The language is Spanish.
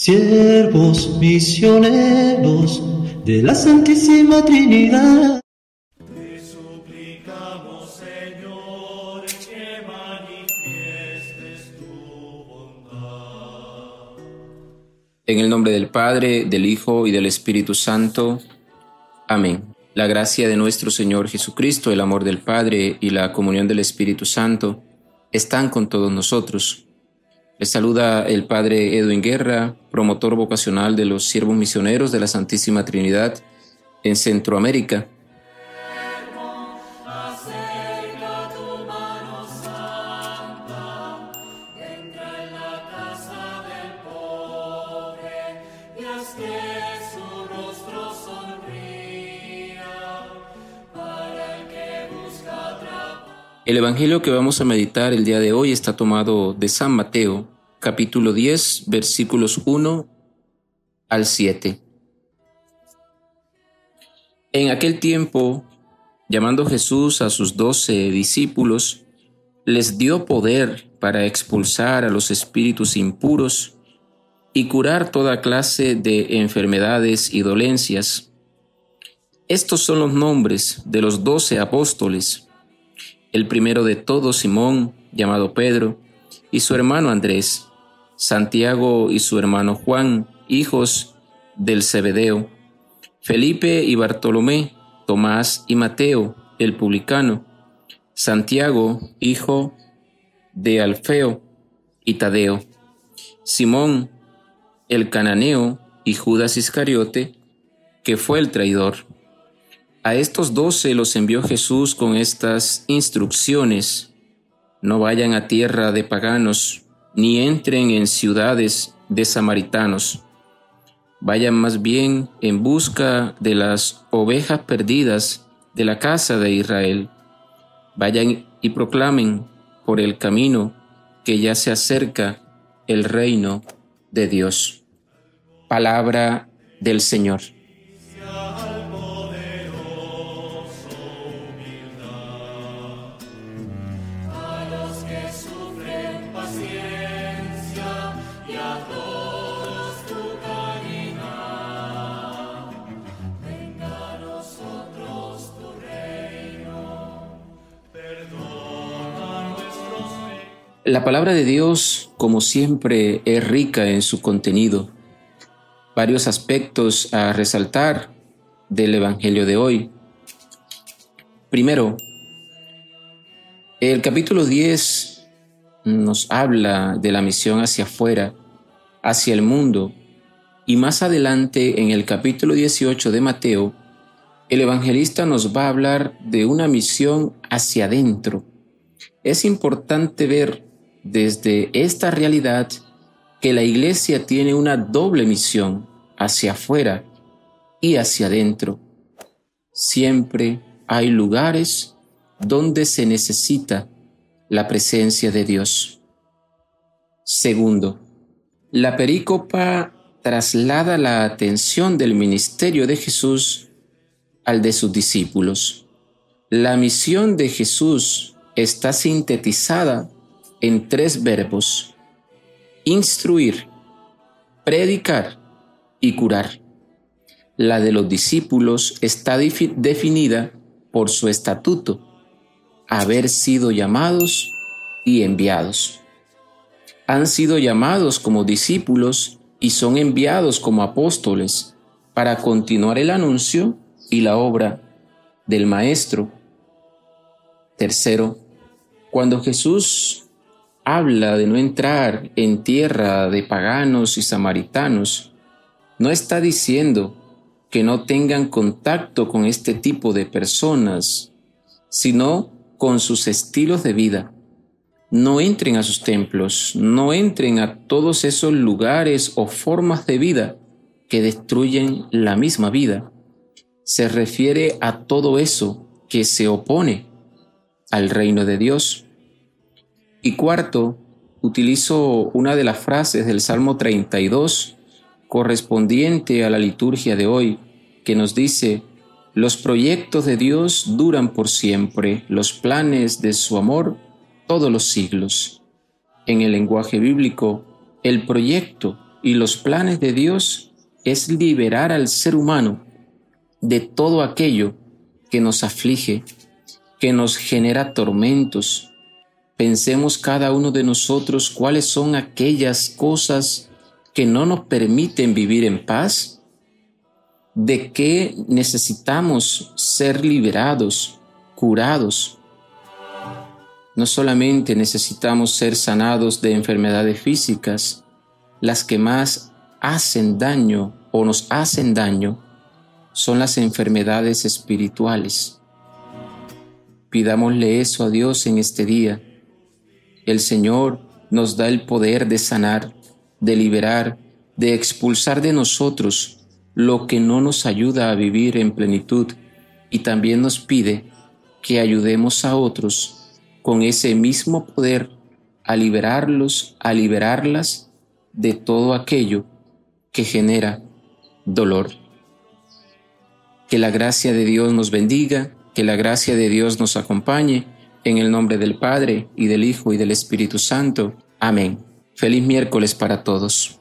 siervos misioneros de la Santísima Trinidad. Te suplicamos, Señor, que manifiestes tu bondad. En el nombre del Padre, del Hijo y del Espíritu Santo. Amén. La gracia de nuestro Señor Jesucristo, el amor del Padre y la comunión del Espíritu Santo están con todos nosotros. Les saluda el Padre Edwin Guerra, promotor vocacional de los siervos misioneros de la Santísima Trinidad en Centroamérica. El Evangelio que vamos a meditar el día de hoy está tomado de San Mateo, capítulo 10, versículos 1 al 7. En aquel tiempo, llamando Jesús a sus doce discípulos, les dio poder para expulsar a los espíritus impuros y curar toda clase de enfermedades y dolencias. Estos son los nombres de los doce apóstoles. El primero de todos, Simón, llamado Pedro, y su hermano Andrés, Santiago y su hermano Juan, hijos del Zebedeo, Felipe y Bartolomé, Tomás y Mateo, el publicano, Santiago, hijo de Alfeo y Tadeo, Simón, el cananeo, y Judas Iscariote, que fue el traidor. A estos doce los envió Jesús con estas instrucciones. No vayan a tierra de paganos, ni entren en ciudades de samaritanos. Vayan más bien en busca de las ovejas perdidas de la casa de Israel. Vayan y proclamen por el camino que ya se acerca el reino de Dios. Palabra del Señor. La palabra de Dios, como siempre, es rica en su contenido. Varios aspectos a resaltar del Evangelio de hoy. Primero, el capítulo 10 nos habla de la misión hacia afuera, hacia el mundo, y más adelante en el capítulo 18 de Mateo, el evangelista nos va a hablar de una misión hacia adentro. Es importante ver desde esta realidad que la iglesia tiene una doble misión hacia afuera y hacia adentro. Siempre hay lugares donde se necesita la presencia de Dios. Segundo, la perícopa traslada la atención del ministerio de Jesús al de sus discípulos. La misión de Jesús está sintetizada en tres verbos. Instruir, predicar y curar. La de los discípulos está defi- definida por su estatuto, haber sido llamados y enviados. Han sido llamados como discípulos y son enviados como apóstoles para continuar el anuncio y la obra del Maestro. Tercero, cuando Jesús habla de no entrar en tierra de paganos y samaritanos, no está diciendo que no tengan contacto con este tipo de personas, sino con sus estilos de vida. No entren a sus templos, no entren a todos esos lugares o formas de vida que destruyen la misma vida. Se refiere a todo eso que se opone al reino de Dios. Y cuarto, utilizo una de las frases del Salmo 32 correspondiente a la liturgia de hoy, que nos dice, los proyectos de Dios duran por siempre, los planes de su amor todos los siglos. En el lenguaje bíblico, el proyecto y los planes de Dios es liberar al ser humano de todo aquello que nos aflige, que nos genera tormentos. Pensemos cada uno de nosotros cuáles son aquellas cosas que no nos permiten vivir en paz, de qué necesitamos ser liberados, curados. No solamente necesitamos ser sanados de enfermedades físicas, las que más hacen daño o nos hacen daño son las enfermedades espirituales. Pidámosle eso a Dios en este día. El Señor nos da el poder de sanar, de liberar, de expulsar de nosotros lo que no nos ayuda a vivir en plenitud y también nos pide que ayudemos a otros con ese mismo poder a liberarlos, a liberarlas de todo aquello que genera dolor. Que la gracia de Dios nos bendiga, que la gracia de Dios nos acompañe, en el nombre del Padre, y del Hijo, y del Espíritu Santo. Amén. Feliz miércoles para todos.